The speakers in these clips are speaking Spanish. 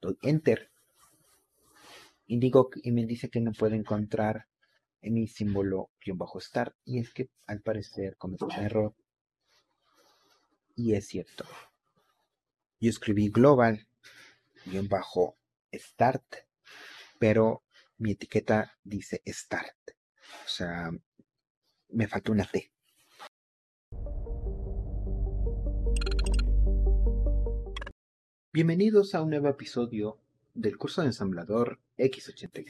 doy enter. Y digo y me dice que no puedo encontrar en mi símbolo guion bajo start y es que al parecer cometí un error. Y es cierto. Yo escribí global guion bajo start pero mi etiqueta dice start. O sea me falta una T Bienvenidos a un nuevo episodio del curso de ensamblador X86.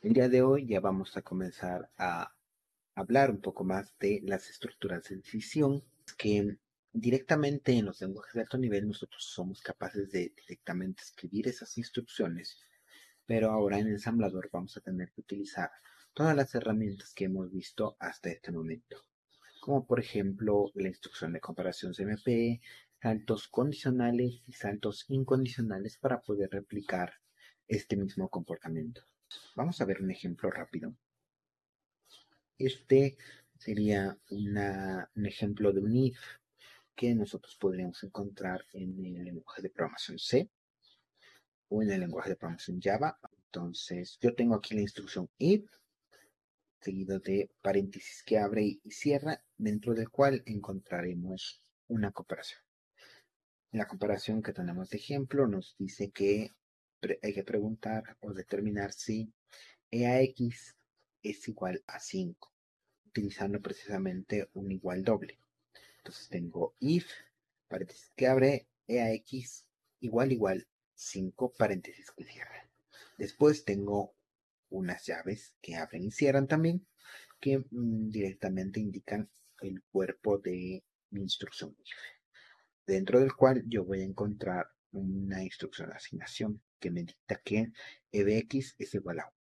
El día de hoy ya vamos a comenzar a hablar un poco más de las estructuras de decisión que directamente en los lenguajes de alto nivel nosotros somos capaces de directamente escribir esas instrucciones, pero ahora en ensamblador vamos a tener que utilizar todas las herramientas que hemos visto hasta este momento, como por ejemplo la instrucción de comparación CMP, saltos condicionales y saltos incondicionales para poder replicar este mismo comportamiento. Vamos a ver un ejemplo rápido. Este sería un ejemplo de un if que nosotros podríamos encontrar en el lenguaje de programación C o en el lenguaje de programación Java. Entonces, yo tengo aquí la instrucción if, seguido de paréntesis que abre y cierra, dentro del cual encontraremos una comparación. La comparación que tenemos de ejemplo nos dice que hay que preguntar o determinar si EAX es igual a 5, utilizando precisamente un igual doble. Entonces tengo if, paréntesis que abre, EAX igual igual 5, paréntesis que cierra. Después tengo unas llaves que abren y cierran también, que mm, directamente indican el cuerpo de mi instrucción if, dentro del cual yo voy a encontrar una instrucción de asignación que me dicta que EBX es igual a 1.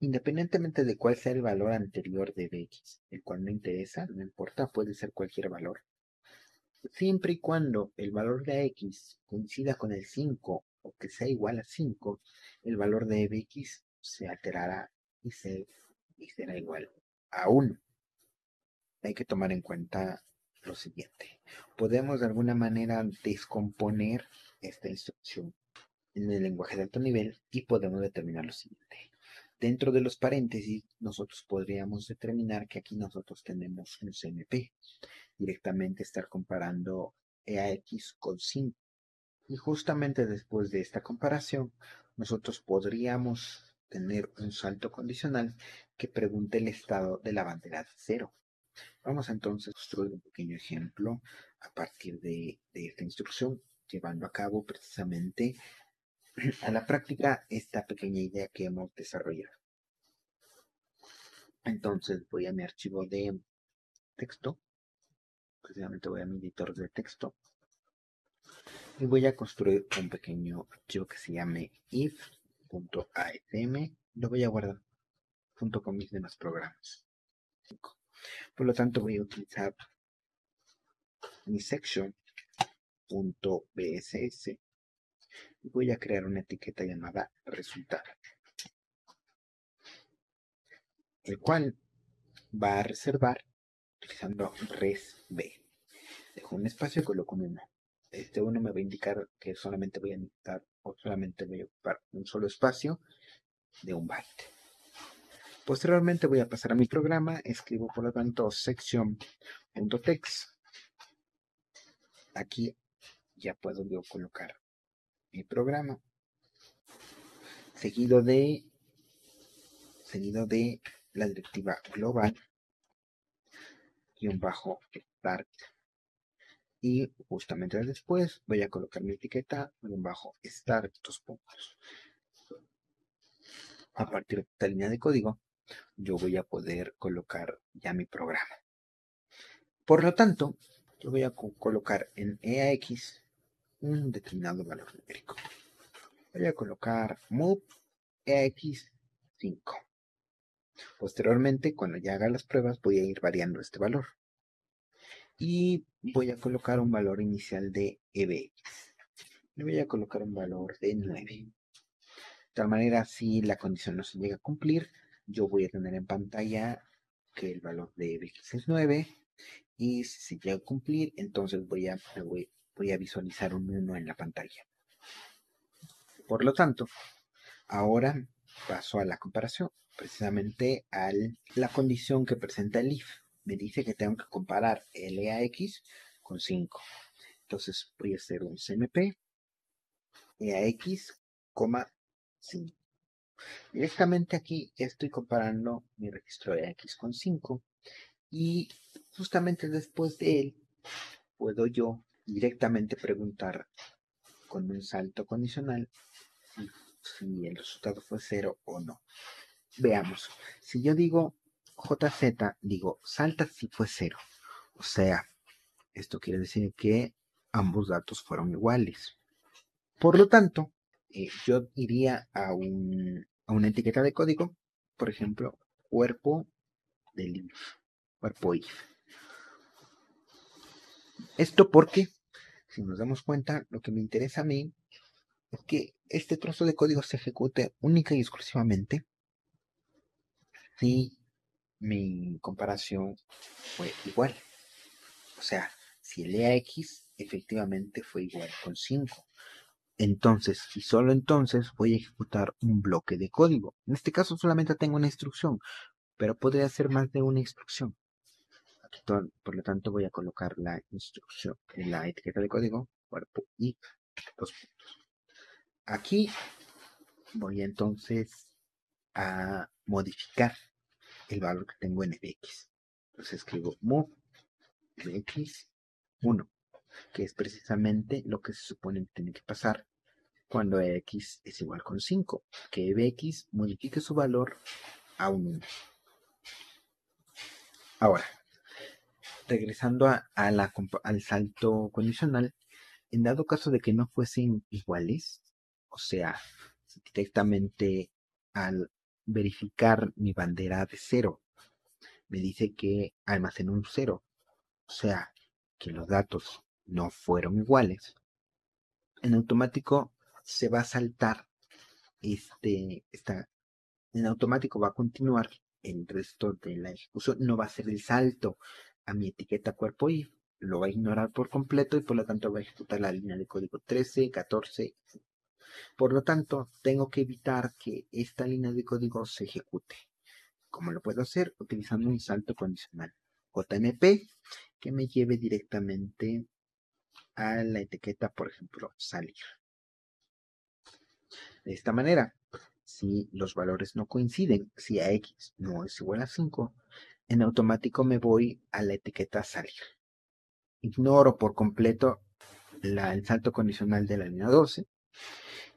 Independientemente de cuál sea el valor anterior de EBX, el cual no interesa, no importa, puede ser cualquier valor. Siempre y cuando el valor de X coincida con el 5 o que sea igual a 5, el valor de EBX se alterará y, se, y será igual a 1. Hay que tomar en cuenta lo siguiente. Podemos de alguna manera descomponer esta instrucción en el lenguaje de alto nivel y podemos determinar lo siguiente. Dentro de los paréntesis, nosotros podríamos determinar que aquí nosotros tenemos un CMP. Directamente estar comparando EAX con 5. Y justamente después de esta comparación, nosotros podríamos tener un salto condicional que pregunte el estado de la bandera de cero. Vamos entonces a construir un pequeño ejemplo a partir de, esta instrucción, llevando a cabo precisamente a la práctica esta pequeña idea que hemos desarrollado. Entonces voy a mi archivo de texto, precisamente voy a mi editor de texto y voy a construir un pequeño archivo que se llame if.asm. Lo voy a guardar junto con mis demás programas. Por lo tanto voy a utilizar mi section.bss y voy a crear una etiqueta llamada resultado, el cual va a reservar utilizando resb. Dejo un espacio y coloco un 1. Este 1 me va a indicar que solamente voy a necesitar o solamente voy a ocupar un solo espacio de un byte. Posteriormente voy a pasar a mi programa, escribo por lo tanto sección.text. Aquí ya puedo yo colocar mi programa. Seguido de seguido de la directiva global un bajo start y justamente después voy a colocar mi etiqueta un bajo start dos puntos. A partir de esta línea de código yo voy a poder colocar ya mi programa por lo tanto yo voy a colocar en EAX un determinado valor numérico. Voy a colocar move x5. Posteriormente, cuando ya haga las pruebas, voy a ir variando este valor. Y voy a colocar un valor inicial de ebx. Le voy a colocar un valor de 9. De tal manera, si la condición no se llega a cumplir, yo voy a tener en pantalla que el valor de ebx es 9. Y si se llega a cumplir, entonces voy a, voy a visualizar un 1 en la pantalla. Por lo tanto, ahora paso a la comparación, precisamente a la condición que presenta el if. Me dice que tengo que comparar LAX con 5. Entonces voy a hacer un CMP EAX, 5. Directamente aquí estoy comparando mi registro de X con 5 y justamente después de él puedo yo directamente preguntar con un salto condicional si el resultado fue 0 o no. Veamos, si yo digo JZ, digo salta si fue 0. O sea, esto quiere decir que ambos datos fueron iguales. Por lo tanto, eh, yo iría a, una etiqueta de código, por ejemplo, cuerpo del if, cuerpo if. Esto porque, si nos damos cuenta, lo que me interesa a mí es que este trozo de código se ejecute única y exclusivamente si mi comparación fue igual. O sea, si el EAX efectivamente fue igual con 5. Entonces, y solo entonces voy a ejecutar un bloque de código. En este caso solamente tengo una instrucción, pero podría ser más de una instrucción. por lo tanto, voy a colocar la instrucción en la etiqueta de código, cuerpo y dos puntos. Aquí voy entonces a modificar el valor que tengo en fx. Entonces escribo move fx 1 que es precisamente lo que se supone que tiene que pasar cuando x es igual con 5, que bx modifique su valor a un 1. Ahora, regresando a, al salto condicional, en dado caso de que no fuesen iguales, o sea, directamente al verificar mi bandera de 0, me dice que almacena un 0, o sea, que los datos no fueron iguales, en automático se va a saltar este, esta, en automático va a continuar el resto de la ejecución, no va a ser el salto a mi etiqueta cuerpo y lo va a ignorar por completo y por lo tanto va a ejecutar la línea de código 13, 14. Por lo tanto, tengo que evitar que esta línea de código se ejecute. ¿Cómo lo puedo hacer? Utilizando un salto condicional. JMP que me lleve directamente a la etiqueta, por ejemplo, salir. De esta manera, si los valores no coinciden, si a x no es igual a 5, en automático me voy a la etiqueta salir. Ignoro por completo el salto condicional de la línea 12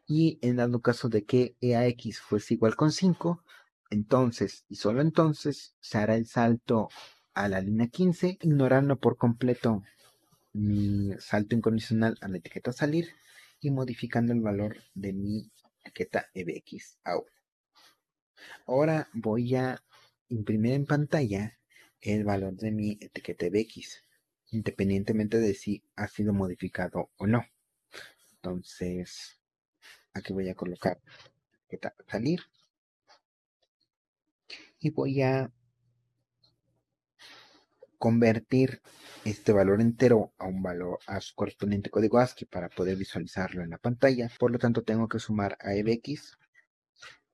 y en dado caso de que e a x fuese igual con 5, entonces y solo entonces se hará el salto a la línea 15 ignorando por completo mi salto incondicional a la etiqueta salir y modificando el valor de mi etiqueta ebx out. Ahora voy a imprimir en pantalla el valor de mi etiqueta ebx, independientemente de si ha sido modificado o no. Entonces, aquí voy a colocar etiqueta salir y voy a convertir este valor entero a un valor a su correspondiente código ASCII para poder visualizarlo en la pantalla. Por lo tanto, tengo que sumar a EBX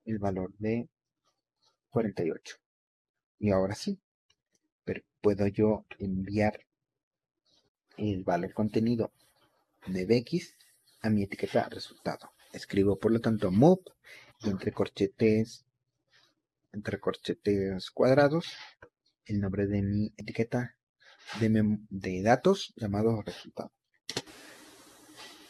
el valor de 48. Y ahora sí, pero puedo yo enviar el valor contenido de EBX a mi etiqueta resultado. Escribo por lo tanto move entre corchetes entre corchetes cuadrados el nombre de mi etiqueta de, datos llamado resultado.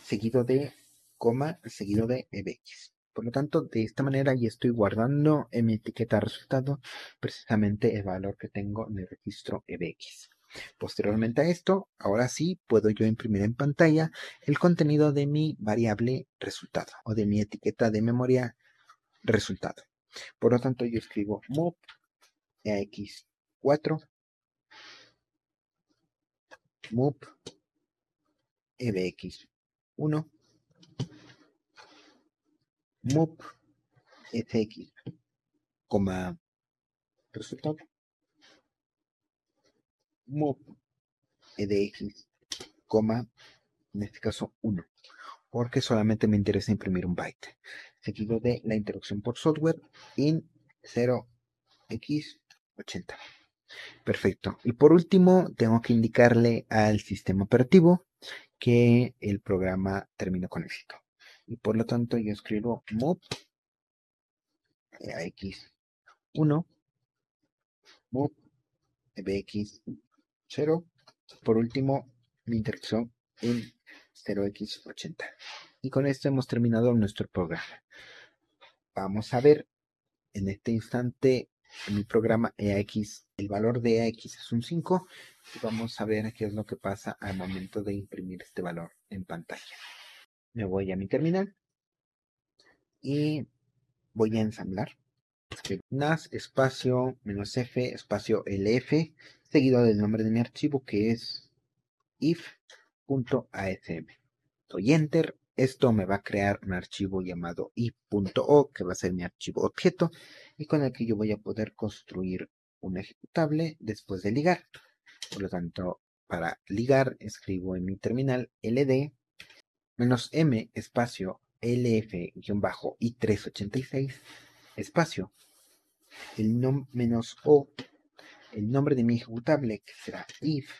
Seguido de coma, seguido de ebx. Por lo tanto, de esta manera ya estoy guardando en mi etiqueta resultado precisamente el valor que tengo en el registro ebx. Posteriormente a esto, ahora sí puedo yo imprimir en pantalla el contenido de mi variable resultado o de mi etiqueta de memoria resultado. Por lo tanto, yo escribo move ax 4 move. Ebx 1 move. Fx. Coma. Resultado. Move. Edx coma. En este caso 1 porque solamente me interesa imprimir un byte, seguido de la interrupción por software. In 0x80. Perfecto. Y por último, tengo que indicarle al sistema operativo que el programa terminó con éxito. Y por lo tanto, yo escribo move AX1, move BX0. Por último, mi interrupción en 0x80. Y con esto hemos terminado nuestro programa. Vamos a ver en este instante en mi programa EAX, el valor de EAX es un 5 y vamos a ver qué es lo que pasa al momento de imprimir este valor en pantalla. Me voy a mi terminal y voy a ensamblar. NAS espacio menos F espacio LF seguido del nombre de mi archivo que es if.asm. Doy enter. Esto me va a crear un archivo llamado if.o que va a ser mi archivo objeto y con el que yo voy a poder construir un ejecutable después de ligar. Por lo tanto, para ligar escribo en mi terminal ld m espacio lf-i386 espacio el nom menos o el nombre de mi ejecutable que será if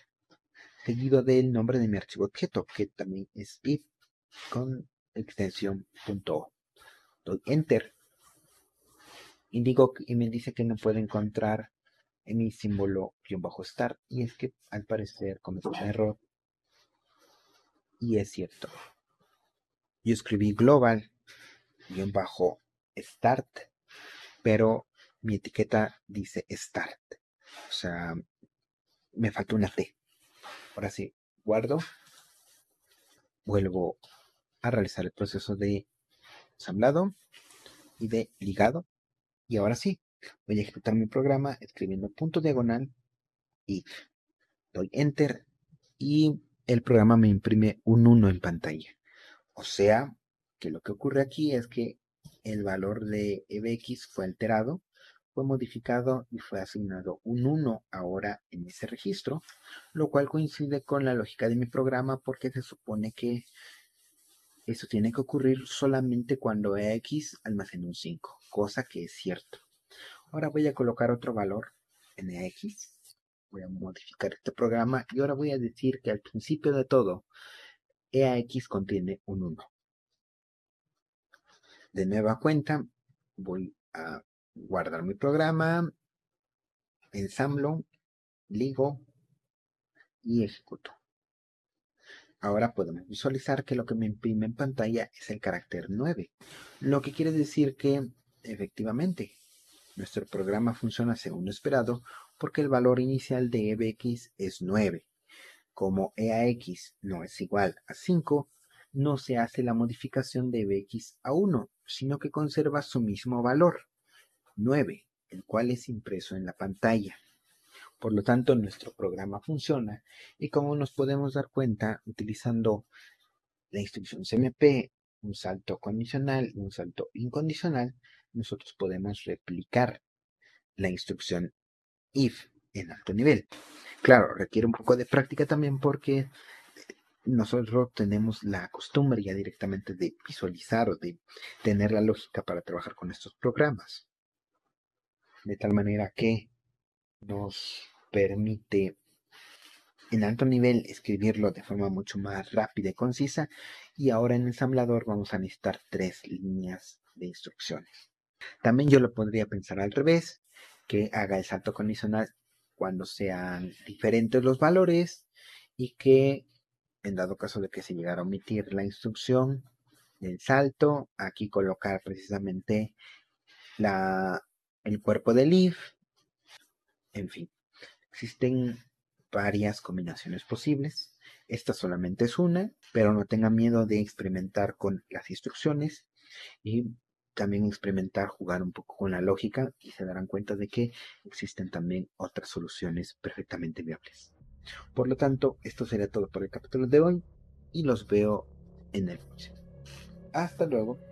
seguido del nombre de mi archivo objeto, que también es if con extensión .o. Doy enter. Indico y me dice que no puedo encontrar en mi símbolo guion bajo start y es que al parecer cometió un error y es cierto. Yo escribí global guion bajo start, pero mi etiqueta dice start. O sea, me falta una T. Ahora sí, guardo. Vuelvo a realizar el proceso de ensamblado y de ligado. Y ahora sí, voy a ejecutar mi programa escribiendo punto diagonal y doy enter y el programa me imprime un 1 en pantalla. O sea, que lo que ocurre aquí es que el valor de EBX fue alterado fue modificado y fue asignado un 1 ahora en ese registro, lo cual coincide con la lógica de mi programa porque se supone que eso tiene que ocurrir solamente cuando EX almacena un 5, cosa que es cierto. Ahora voy a colocar otro valor en EX, voy a modificar este programa y ahora voy a decir que al principio de todo EAX contiene un 1. De nueva cuenta voy a guardar mi programa, ensamblo, ligo y ejecuto. Ahora podemos visualizar que lo que me imprime en pantalla es el carácter 9, lo que quiere decir que efectivamente nuestro programa funciona según lo esperado porque el valor inicial de EBX es 9. Como EAX no es igual a 5, no se hace la modificación de EBX a 1, sino que conserva su mismo valor. 9, el cual es impreso en la pantalla. Por lo tanto, nuestro programa funciona y como nos podemos dar cuenta utilizando la instrucción CMP, un salto condicional y un salto incondicional, nosotros podemos replicar la instrucción if en alto nivel. Claro, requiere un poco de práctica también porque nosotros tenemos la costumbre ya directamente de visualizar o de tener la lógica para trabajar con estos programas de tal manera que nos permite en alto nivel escribirlo de forma mucho más rápida y concisa y ahora en el ensamblador vamos a necesitar tres líneas de instrucciones. También yo lo podría pensar al revés, que haga el salto condicional cuando sean diferentes los valores y que en dado caso de que se llegara a omitir la instrucción del salto, aquí colocar precisamente la el cuerpo del if, en fin, existen varias combinaciones posibles. Esta solamente es una, pero no tengan miedo de experimentar con las instrucciones y también experimentar, jugar un poco con la lógica y se darán cuenta de que existen también otras soluciones perfectamente viables. Por lo tanto, esto sería todo por el capítulo de hoy y los veo en el próximo. Hasta luego.